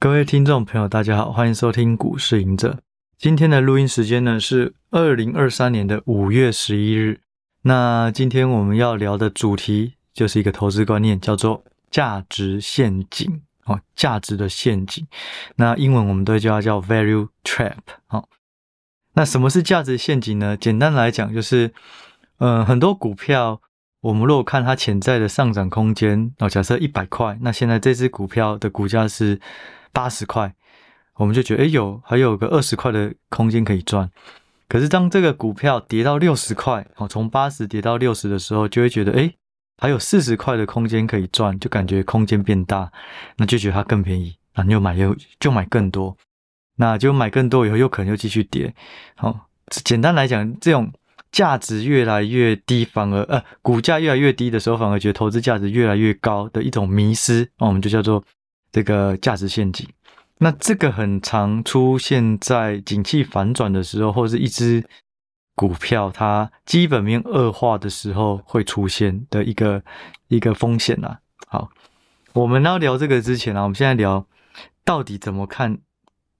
各位听众朋友，大家好，欢迎收听股市赢者。今天的录音时间呢是二零二三年的五月十一日。那今天我们要聊的主题就是一个投资观念，叫做价值陷阱哦，价值的陷阱。那英文我们都叫它叫 value trap。好，那什么是价值陷阱呢？简单来讲，就是嗯、很多股票，我们如果看它潜在的上涨空间哦，假设一百块，那现在这只股票的股价是。八十块，我们就觉得哎，有还有个二十块的空间可以赚。可是当这个股票跌到六十块，哦，从八十跌到六十的时候，就会觉得哎，还有四十块的空间可以赚，就感觉空间变大，那就觉得它更便宜，那你又买又就买更多，那就买更多以后又可能又继续跌。好，简单来讲，这种价值越来越低，反而呃股价越来越低的时候，反而觉得投资价值越来越高的一种迷思，那我们就叫做。这个价值陷阱，那这个很常出现在景气反转的时候，或者是一只股票它基本面恶化的时候会出现的一个一个风险啊。好，我们要聊这个之前啊，我们现在聊到底怎么看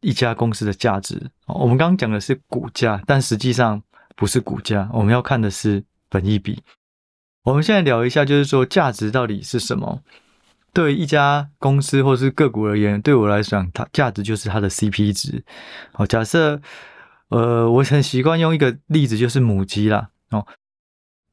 一家公司的价值。我们刚刚讲的是股价，但实际上不是股价，我们要看的是本益比。我们现在聊一下，就是说价值到底是什么？对一家公司或是个股而言，对我来讲，它价值就是它的 CP 值。好，假设，呃，我很习惯用一个例子，就是母鸡啦。哦，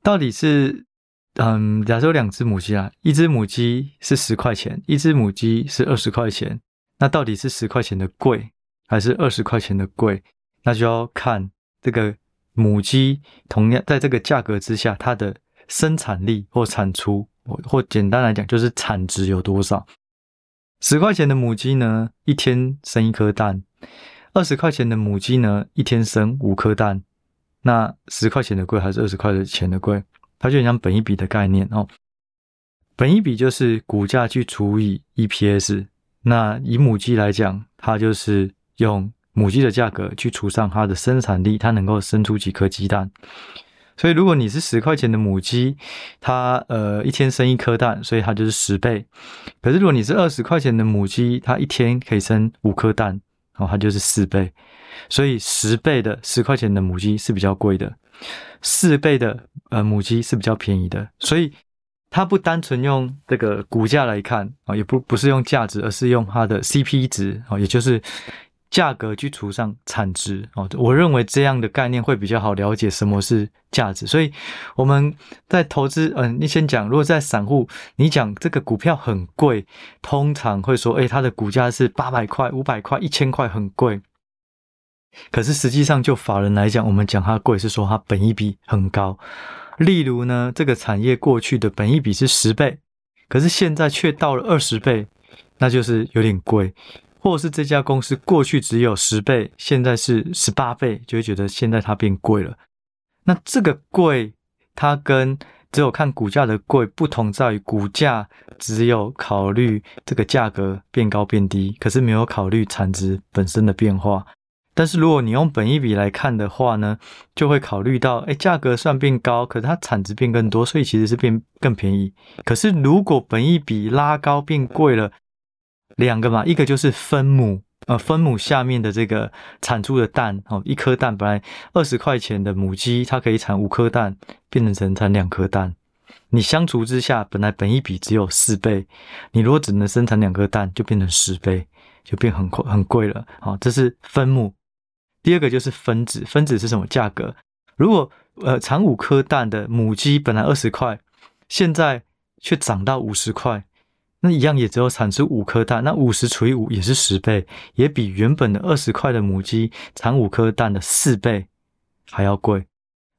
到底是，嗯，假设有两只母鸡啦，一只母鸡是十块钱，一只母鸡是二十块钱，那到底是十块钱的贵，还是二十块钱的贵？那就要看这个母鸡同样在这个价格之下，它的生产力或产出。或简单来讲，就是产值有多少？十块钱的母鸡呢，一天生一颗蛋；二十块钱的母鸡呢，一天生五颗蛋。那十块钱的贵还是二十块的钱的贵？它就很像本一笔的概念哦。本一笔就是股价去除以 EPS。那以母鸡来讲，它就是用母鸡的价格去除上它的生产力，它能够生出几颗鸡蛋。所以，如果你是十块钱的母鸡，它呃一天生一颗蛋，所以它就是十倍。可是，如果你是二十块钱的母鸡，它一天可以生五颗蛋，哦，它就是四倍。所以，十倍的十块钱的母鸡是比较贵的，四倍的呃母鸡是比较便宜的。所以，它不单纯用这个股价来看啊，也不不是用价值，而是用它的 CP 值啊，也就是。价格去除上产值哦，我认为这样的概念会比较好了解什么是价值。所以我们在投资，嗯，你先讲，如果在散户，你讲这个股票很贵，通常会说，诶，它的股价是八百块、五百块、一千块，很贵。可是实际上，就法人来讲，我们讲它贵是说它本益比很高。例如呢，这个产业过去的本益比是十倍，可是现在却到了二十倍，那就是有点贵。或是这家公司过去只有十倍，现在是十八倍，就会觉得现在它变贵了。那这个贵，它跟只有看股价的贵不同在于，股价只有考虑这个价格变高变低，可是没有考虑产值本身的变化。但是如果你用本益比来看的话呢，就会考虑到，哎，价格算变高，可是它产值变更多，所以其实是变更便宜。可是如果本益比拉高变贵了，两个嘛，一个就是分母，呃，分母下面的这个产出的蛋，哦，一颗蛋本来二十块钱的母鸡，它可以产五颗蛋，变成成产两颗蛋。你相除之下，本来本一比只有四倍，你如果只能生产两颗蛋，就变成十倍，就变很贵很贵了。好，这是分母。第二个就是分子，分子是什么价格？如果呃产五颗蛋的母鸡本来二十块，现在却涨到五十块。那一样也只有产出五颗蛋，那五十除以五也是十倍，也比原本的二十块的母鸡产五颗蛋的四倍还要贵。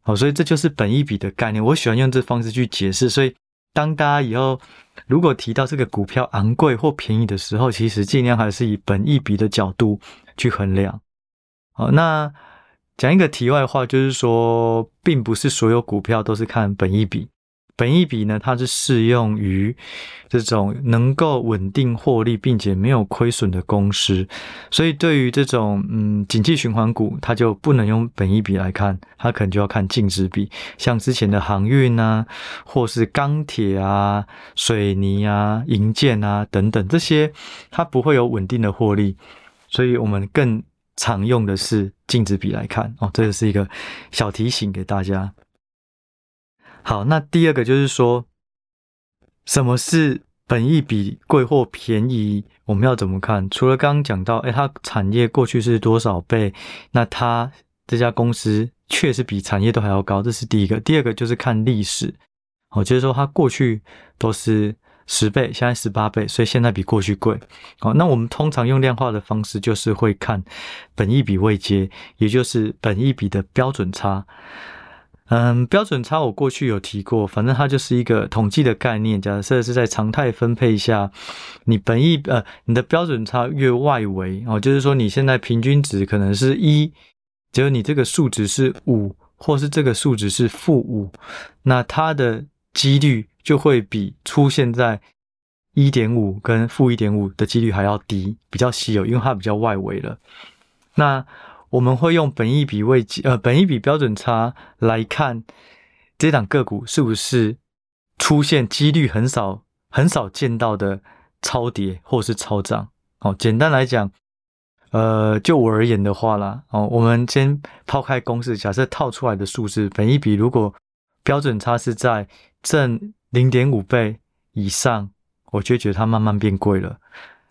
好，所以这就是本一比的概念。我喜欢用这方式去解释。所以当大家以后如果提到这个股票昂贵或便宜的时候，其实尽量还是以本一比的角度去衡量。好，那讲一个题外话，就是说，并不是所有股票都是看本一比。本益比呢，它是适用于这种能够稳定获利并且没有亏损的公司，所以对于这种嗯景气循环股，它就不能用本益比来看，它可能就要看净值比，像之前的航运啊，或是钢铁啊、水泥啊、银建啊等等这些，它不会有稳定的获利，所以我们更常用的是净值比来看哦，这个是一个小提醒给大家。好，那第二个就是说，什么是本益比贵或便宜？我们要怎么看？除了刚刚讲到，哎，它产业过去是多少倍？那它这家公司确实比产业都还要高，这是第一个。第二个就是看历史，哦，就是说它过去都是十倍，现在十八倍，所以现在比过去贵。哦，那我们通常用量化的方式，就是会看本益比未接，也就是本益比的标准差。嗯，标准差我过去有提过，反正它就是一个统计的概念。假设是在常态分配下，你本意呃你的标准差越外围哦，就是说你现在平均值可能是一，只有你这个数值是五，或是这个数值是负五，那它的几率就会比出现在一点五跟负一点五的几率还要低，比较稀有，因为它比较外围了。那我们会用本益比位呃本益比标准差来看这档个股是不是出现几率很少很少见到的超跌或是超涨。哦，简单来讲，呃，就我而言的话啦，哦，我们先抛开公式，假设套出来的数字本益比如果标准差是在正零点五倍以上，我就觉得它慢慢变贵了；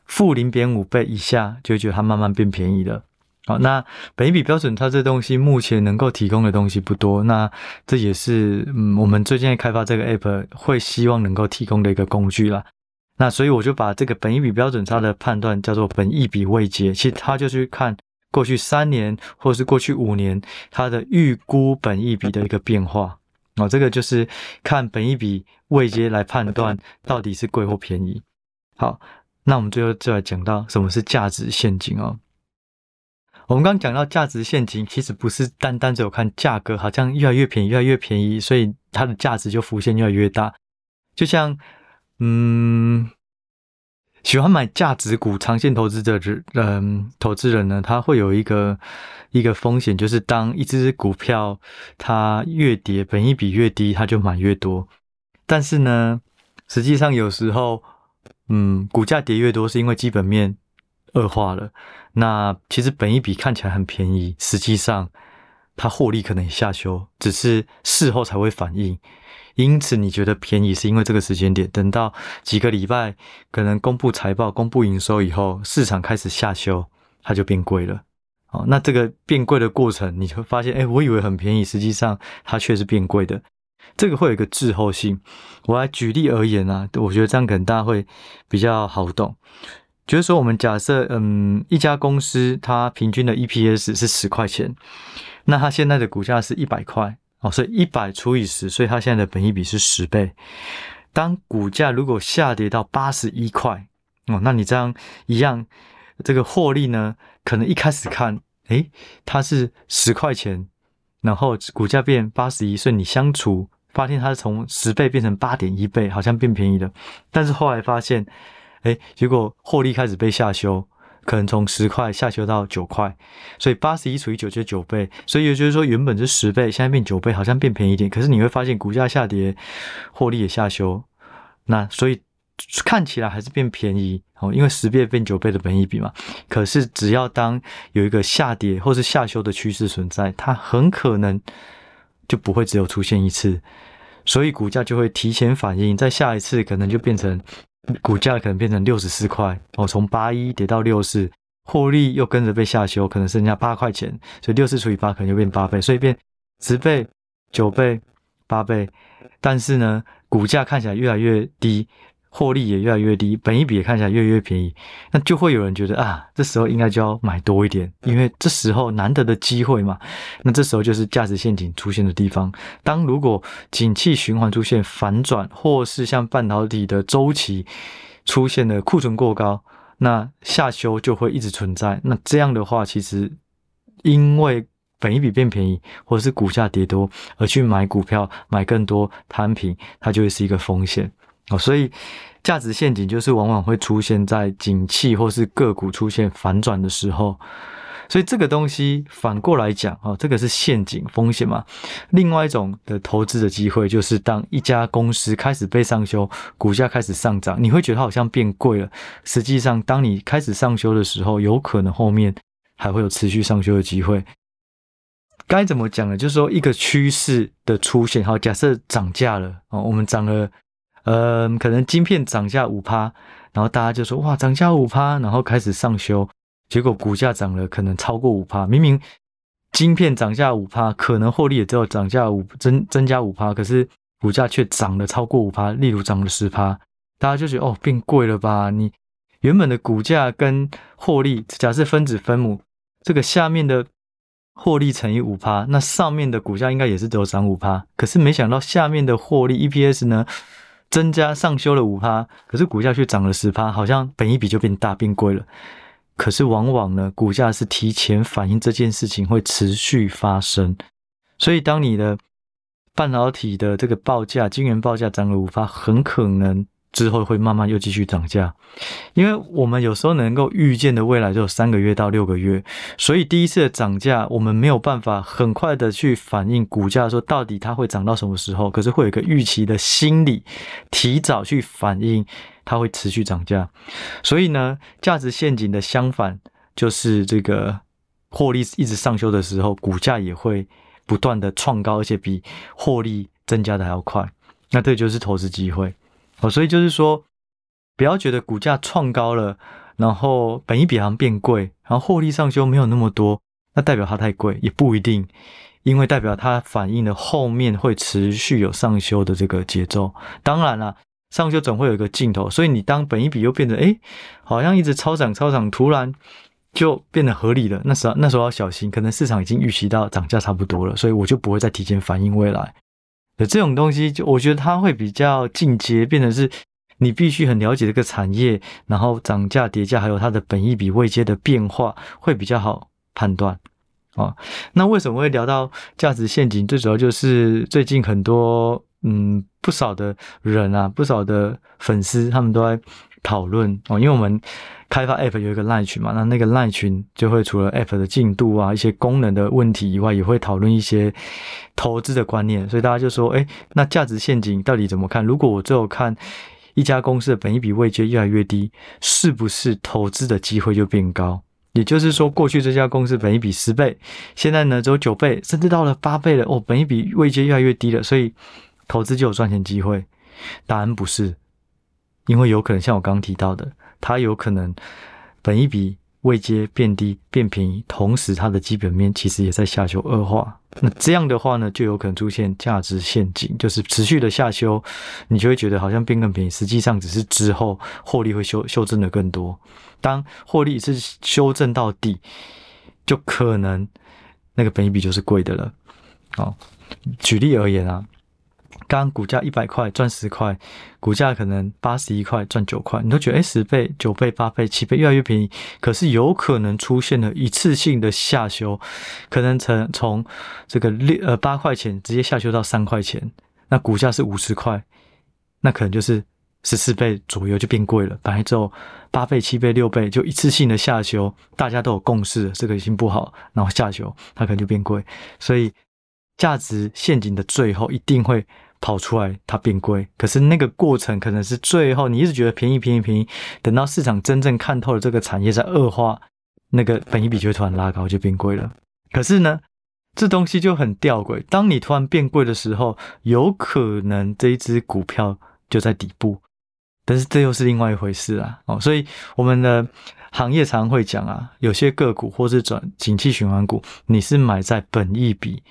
负零点五倍以下，就觉得它慢慢变便宜了。好，那本一笔标准它这东西目前能够提供的东西不多，那这也是嗯我们最近开发这个 app 会希望能够提供的一个工具啦。那所以我就把这个本一笔标准差的判断叫做本一笔未结，其实它就是看过去三年或是过去五年它的预估本一笔的一个变化。哦，这个就是看本一笔未结来判断到底是贵或便宜。好，那我们最后就来讲到什么是价值陷阱哦。我们刚讲到价值陷阱，其实不是单单只有看价格，好像越来越便宜，越来越便宜，所以它的价值就浮现越来越大。就像，嗯，喜欢买价值股、长线投资者，嗯，投资人呢，他会有一个一个风险，就是当一只股票它越跌，本益比越低，他就买越多。但是呢，实际上有时候，嗯，股价跌越多，是因为基本面恶化了。那其实本一比看起来很便宜，实际上它获利可能下修，只是事后才会反应。因此你觉得便宜是因为这个时间点，等到几个礼拜可能公布财报、公布营收以后，市场开始下修，它就变贵了。哦，那这个变贵的过程，你会发现，哎，我以为很便宜，实际上它却是变贵的。这个会有一个滞后性。我来举例而言啊，我觉得这样可能大家会比较好懂。就是说，我们假设，嗯，一家公司它平均的 EPS 是十块钱，那它现在的股价是一百块，哦，所以一百除以十，所以它现在的本益比是十倍。当股价如果下跌到八十一块，哦，那你这样一样，这个获利呢，可能一开始看，诶，它是十块钱，然后股价变八十一，所以你相除，发现它是从十倍变成八点一倍，好像变便宜了，但是后来发现。哎，结果获利开始被下修，可能从十块下修到九块，所以八十一除以九就是九倍，所以也就是说原本是十倍，现在变九倍，好像变便宜一点。可是你会发现股价下跌，获利也下修，那所以看起来还是变便宜哦，因为十倍变九倍的本益比嘛。可是只要当有一个下跌或是下修的趋势存在，它很可能就不会只有出现一次，所以股价就会提前反应，在下一次可能就变成。股价可能变成六十四块哦，从八一跌到六四，获利又跟着被下修，可能剩下八块钱，所以六四除以八可能就变八倍，所以变十倍、九倍、八倍，但是呢，股价看起来越来越低。获利也越来越低，本益比也看起来越来越便宜，那就会有人觉得啊，这时候应该就要买多一点，因为这时候难得的机会嘛。那这时候就是价值陷阱出现的地方。当如果景气循环出现反转，或是像半导体的周期出现了库存过高，那下修就会一直存在。那这样的话，其实因为本益比变便宜，或者是股价跌多而去买股票买更多摊平，它就会是一个风险哦。所以价值陷阱就是往往会出现在景气或是个股出现反转的时候。所以这个东西反过来讲，哦，这个是陷阱风险嘛。另外一种的投资的机会，就是当一家公司开始被上修，股价开始上涨，你会觉得它好像变贵了。实际上，当你开始上修的时候，有可能后面还会有持续上修的机会。该怎么讲呢？就是说一个趋势的出现，好，假设涨价了，哦，我们涨了，嗯，可能晶片涨价五趴，然后大家就说哇，涨价五趴，然后开始上修。结果股价涨了，可能超过五趴。明明晶片涨价五趴，可能获利也只有涨价五增增加五趴，可是股价却涨了超过五趴，例如涨了十趴，大家就觉得哦，变贵了吧？你原本的股价跟获利，假设分子分母，这个下面的获利乘以五趴，那上面的股价应该也是只有涨五趴，可是没想到下面的获利 EPS 呢，增加上修了五趴，可是股价却涨了十趴，好像本一笔就变大变贵了。可是往往呢，股价是提前反映这件事情会持续发生，所以当你的半导体的这个报价、晶圆报价涨了五发，很可能之后会慢慢又继续涨价，因为我们有时候能够预见的未来就三个月到六个月，所以第一次的涨价，我们没有办法很快的去反映股价说到底它会涨到什么时候，可是会有一个预期的心理，提早去反映。它会持续涨价，所以呢，价值陷阱的相反就是这个获利一直上修的时候，股价也会不断的创高，而且比获利增加的还要快。那这就是投资机会哦。所以就是说，不要觉得股价创高了，然后本益比好像变贵，然后获利上修没有那么多，那代表它太贵，也不一定，因为代表它反映了后面会持续有上修的这个节奏。当然了。上修总会有一个尽头，所以你当本益比又变得诶，好像一直超涨超涨，突然就变得合理了。那时候那时候要小心，可能市场已经预期到涨价差不多了，所以我就不会再提前反映未来。这种东西，就我觉得它会比较进阶，变成是你必须很了解这个产业，然后涨价跌价，还有它的本益比未接的变化，会比较好判断。哦，那为什么会聊到价值陷阱？最主要就是最近很多。嗯，不少的人啊，不少的粉丝，他们都在讨论哦。因为我们开发 App 有一个 Line 群嘛，那那个 Line 群就会除了 App 的进度啊、一些功能的问题以外，也会讨论一些投资的观念。所以大家就说，哎，那价值陷阱到底怎么看？如果我最后看一家公司的本益比位阶越来越低，是不是投资的机会就变高？也就是说，过去这家公司本益比十倍，现在呢只有九倍，甚至到了八倍了。哦，本益比位阶越来越低了，所以。投资就有赚钱机会？答案不是，因为有可能像我刚刚提到的，它有可能本益比未接变低变便宜，同时它的基本面其实也在下修恶化。那这样的话呢，就有可能出现价值陷阱，就是持续的下修，你就会觉得好像变更便宜，实际上只是之后获利会修修正的更多。当获利是修正到底，就可能那个本益比就是贵的了。好，举例而言啊。刚股价一百块赚十块，股价可能八十一块赚九块，你都觉得诶十倍、九倍、八倍、七倍越来越便宜，可是有可能出现了一次性的下修，可能从从这个六呃八块钱直接下修到三块钱，那股价是五十块，那可能就是十四倍左右就变贵了。本来只有八倍、七倍、六倍就一次性的下修，大家都有共识，这个已经不好，然后下修它可能就变贵，所以价值陷阱的最后一定会。跑出来，它变贵，可是那个过程可能是最后你一直觉得便宜便宜便宜，等到市场真正看透了这个产业在恶化，那个本益比就会突然拉高，就变贵了。可是呢，这东西就很吊诡，当你突然变贵的时候，有可能这一只股票就在底部，但是这又是另外一回事啊。哦，所以我们的行业常会讲啊，有些个股或是转景气循环股，你是买在本益比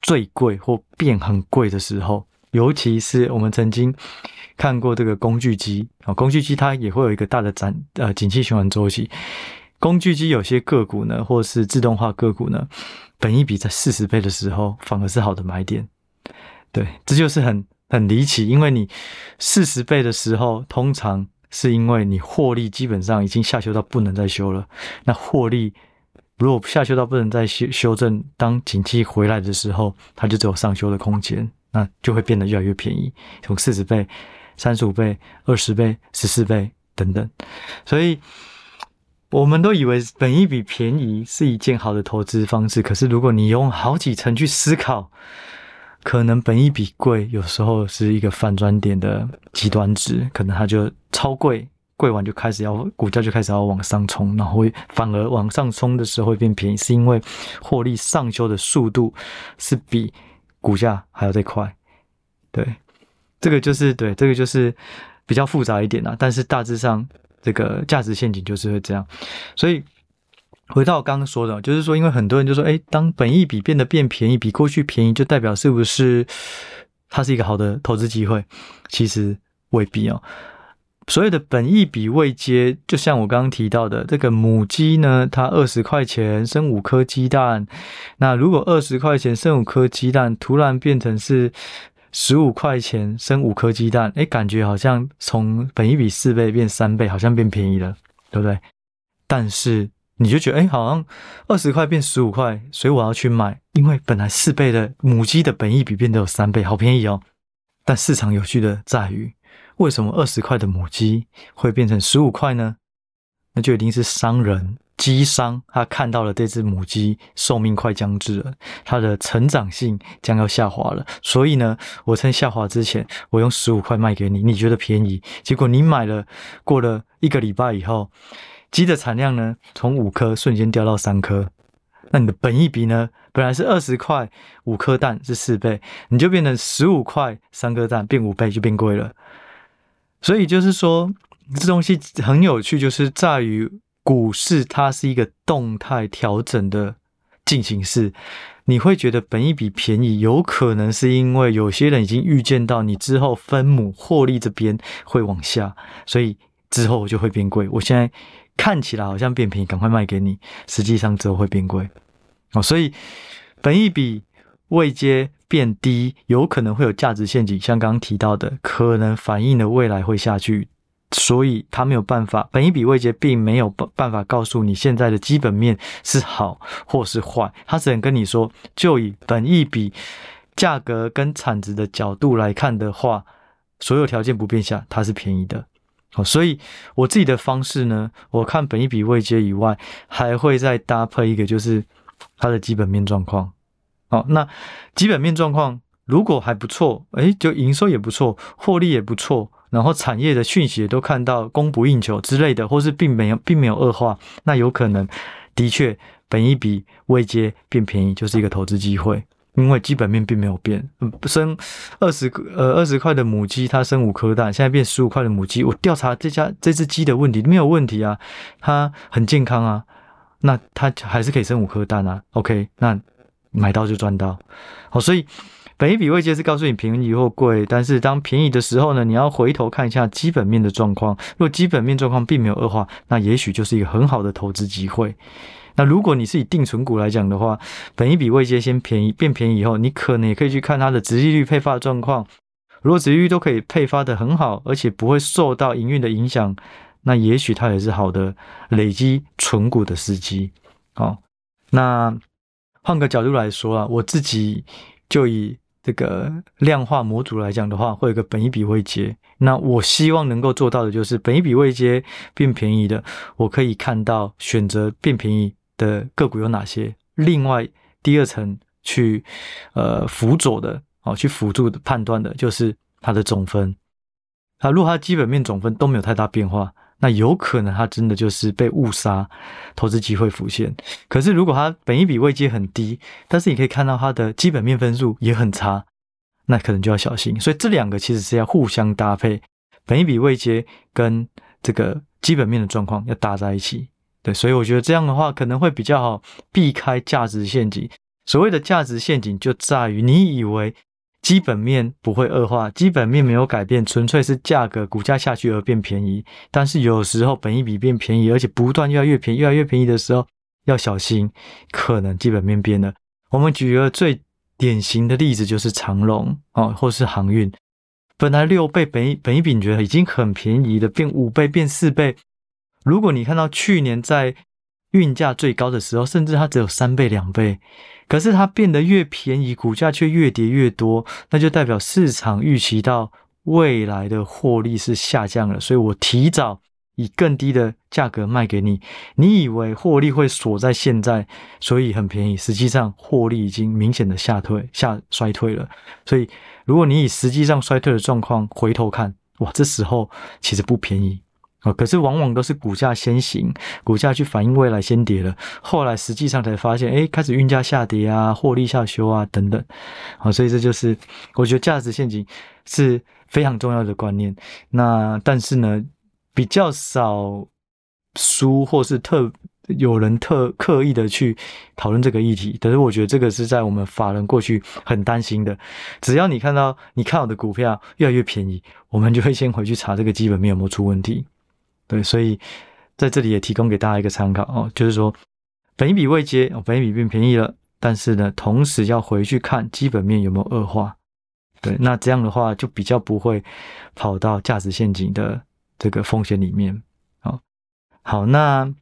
最贵或变很贵的时候。尤其是我们曾经看过这个工具机啊，工具机它也会有一个大的展呃景气循环周期。工具机有些个股呢，或是自动化个股呢，本益比在四十倍的时候，反而是好的买点。对，这就是很很离奇，因为你四十倍的时候，通常是因为你获利基本上已经下修到不能再修了，那获利如果下修到不能再修修正，当景气回来的时候，它就只有上修的空间，那就会变得越来越便宜，从四十倍、三十五倍、二十倍、十四倍等等。所以，我们都以为本一笔便宜是一件好的投资方式，可是如果你用好几层去思考，可能本一笔贵有时候是一个反转点的极端值，可能它就超贵。贵完就开始要股价就开始要往上冲，然后会反而往上冲的时候会变便宜，是因为获利上修的速度是比股价还要再快。对，这个就是对，这个就是比较复杂一点啦。但是大致上这个价值陷阱就是会这样。所以回到我刚刚说的，就是说，因为很多人就说，哎，当本益比变得变便宜，比过去便宜，就代表是不是它是一个好的投资机会？其实未必哦。所谓的本益比未接，就像我刚刚提到的，这个母鸡呢，它二十块钱生五颗鸡蛋。那如果二十块钱生五颗鸡蛋，突然变成是十五块钱生五颗鸡蛋，诶，感觉好像从本益比四倍变三倍，好像变便宜了，对不对？但是你就觉得，诶，好像二十块变十五块，所以我要去买，因为本来四倍的母鸡的本益比变得有三倍，好便宜哦。但市场有趣的在于。为什么二十块的母鸡会变成十五块呢？那就一定是商人鸡商，他看到了这只母鸡寿命快将至了，它的成长性将要下滑了，所以呢，我趁下滑之前，我用十五块卖给你，你觉得便宜？结果你买了，过了一个礼拜以后，鸡的产量呢，从五颗瞬间掉到三颗，那你的本益比呢，本来是二十块五颗蛋是四倍，你就变成十五块三颗蛋变五倍就变贵了。所以就是说，这东西很有趣，就是在于股市它是一个动态调整的进行式。你会觉得本益比便宜，有可能是因为有些人已经预见到你之后分母获利这边会往下，所以之后就会变贵。我现在看起来好像变便宜，赶快卖给你，实际上之后会变贵。哦，所以本益比未接。变低有可能会有价值陷阱，像刚刚提到的，可能反映了未来会下去，所以它没有办法。本一比位阶并没有办办法告诉你现在的基本面是好或是坏，它只能跟你说，就以本一比价格跟产值的角度来看的话，所有条件不变下，它是便宜的。好，所以我自己的方式呢，我看本一比位阶以外，还会再搭配一个，就是它的基本面状况。好，那基本面状况如果还不错，诶，就营收也不错，获利也不错，然后产业的讯息也都看到供不应求之类的，或是并没有并没有恶化，那有可能的确本一比未接变便宜就是一个投资机会，因为基本面并没有变，生二十呃二十块的母鸡它生五颗蛋，现在变十五块的母鸡，我调查这家这只鸡的问题没有问题啊，它很健康啊，那它还是可以生五颗蛋啊，OK，那。买到就赚到，好，所以本益比位接是告诉你便宜或贵，但是当便宜的时候呢，你要回头看一下基本面的状况。如果基本面状况并没有恶化，那也许就是一个很好的投资机会。那如果你是以定存股来讲的话，本益比位阶先便宜变便宜以后，你可能也可以去看它的殖利率配发的状况。如果殖利率都可以配发的很好，而且不会受到营运的影响，那也许它也是好的累积存股的时机。好，那。换个角度来说啊，我自己就以这个量化模组来讲的话，会有个本一笔未接。那我希望能够做到的就是本一笔未接变便宜的，我可以看到选择变便宜的个股有哪些。另外，第二层去呃辅佐的哦，去辅助的判断的就是它的总分。它如果它基本面总分都没有太大变化。那有可能它真的就是被误杀，投资机会浮现。可是如果它本一比位阶很低，但是你可以看到它的基本面分数也很差，那可能就要小心。所以这两个其实是要互相搭配，本一比位阶跟这个基本面的状况要搭在一起。对，所以我觉得这样的话可能会比较好避开价值陷阱。所谓的价值陷阱就在于你以为。基本面不会恶化，基本面没有改变，纯粹是价格股价下去而变便宜。但是有时候本益比变便宜，而且不断越来越便宜，越来越便宜的时候要小心，可能基本面变了。我们举一个最典型的例子，就是长荣哦，或是航运，本来六倍本一本益比你觉得已经很便宜了，变五倍变四倍。如果你看到去年在运价最高的时候，甚至它只有三倍、两倍，可是它变得越便宜，股价却越跌越多，那就代表市场预期到未来的获利是下降了，所以我提早以更低的价格卖给你，你以为获利会锁在现在，所以很便宜，实际上获利已经明显的下退、下衰退了。所以，如果你以实际上衰退的状况回头看，哇，这时候其实不便宜。啊，可是往往都是股价先行，股价去反映未来先跌了，后来实际上才发现，哎，开始运价下跌啊，获利下修啊，等等。好，所以这就是我觉得价值陷阱是非常重要的观念。那但是呢，比较少书或是特有人特刻意的去讨论这个议题，但是我觉得这个是在我们法人过去很担心的。只要你看到你看好的股票越来越便宜，我们就会先回去查这个基本面有没有出问题。对，所以在这里也提供给大家一个参考哦，就是说，本益比位阶，哦，本益比变便宜了，但是呢，同时要回去看基本面有没有恶化。对，那这样的话就比较不会跑到价值陷阱的这个风险里面。好，好，那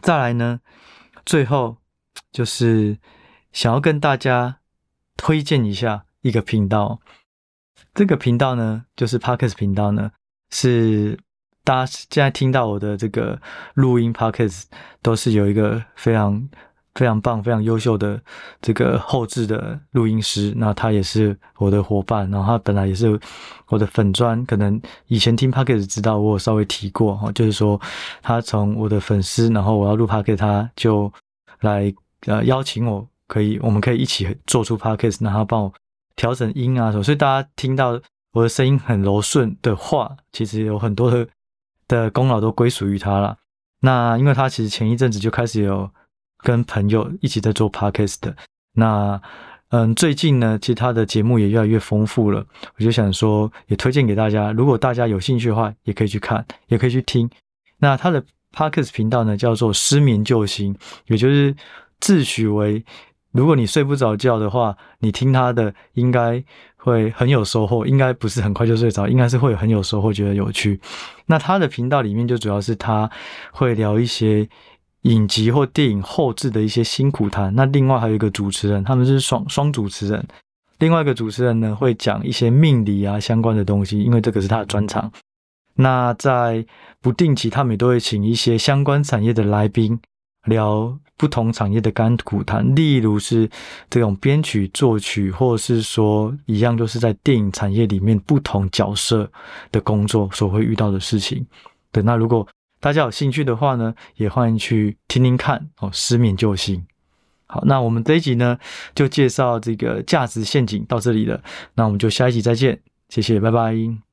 再来呢，最后就是想要跟大家推荐一下一个频道，这个频道呢，就是 Podcast 频道呢，是。大家现在听到我的这个录音 Podcast 都是有一个非常非常棒、非常优秀的这个后置的录音师，那他也是我的伙伴，然后他本来也是我的粉专，可能以前听 Podcast 知道我有稍微提过哈，就是说他从我的粉丝，然后我要录 Podcast，他就来呃邀请我，可以我们可以一起做出 Podcast，然后帮我调整音啊什么，所以大家听到我的声音很柔顺的话，其实有很多的。的功劳都归属于他了。那因为他其实前一阵子就开始有跟朋友一起在做 podcast。那嗯，最近呢，其实他的节目也越来越丰富了。我就想说，也推荐给大家，如果大家有兴趣的话，也可以去看，也可以去听。那他的 podcast 频道呢，叫做“失眠救星”，也就是自诩为。如果你睡不着觉的话，你听他的应该会很有收获，应该不是很快就睡着，应该是会很有收获，觉得有趣。那他的频道里面就主要是他会聊一些影集或电影后制的一些辛苦谈。那另外还有一个主持人，他们是双双主持人。另外一个主持人呢，会讲一些命理啊相关的东西，因为这个是他的专长。那在不定期，他们也都会请一些相关产业的来宾。聊不同产业的甘苦谈，例如是这种编曲、作曲，或者是说一样，都是在电影产业里面不同角色的工作所会遇到的事情。对，那如果大家有兴趣的话呢，也欢迎去听听看哦。失眠救星。好，那我们这一集呢，就介绍这个价值陷阱到这里了。那我们就下一集再见，谢谢，拜拜。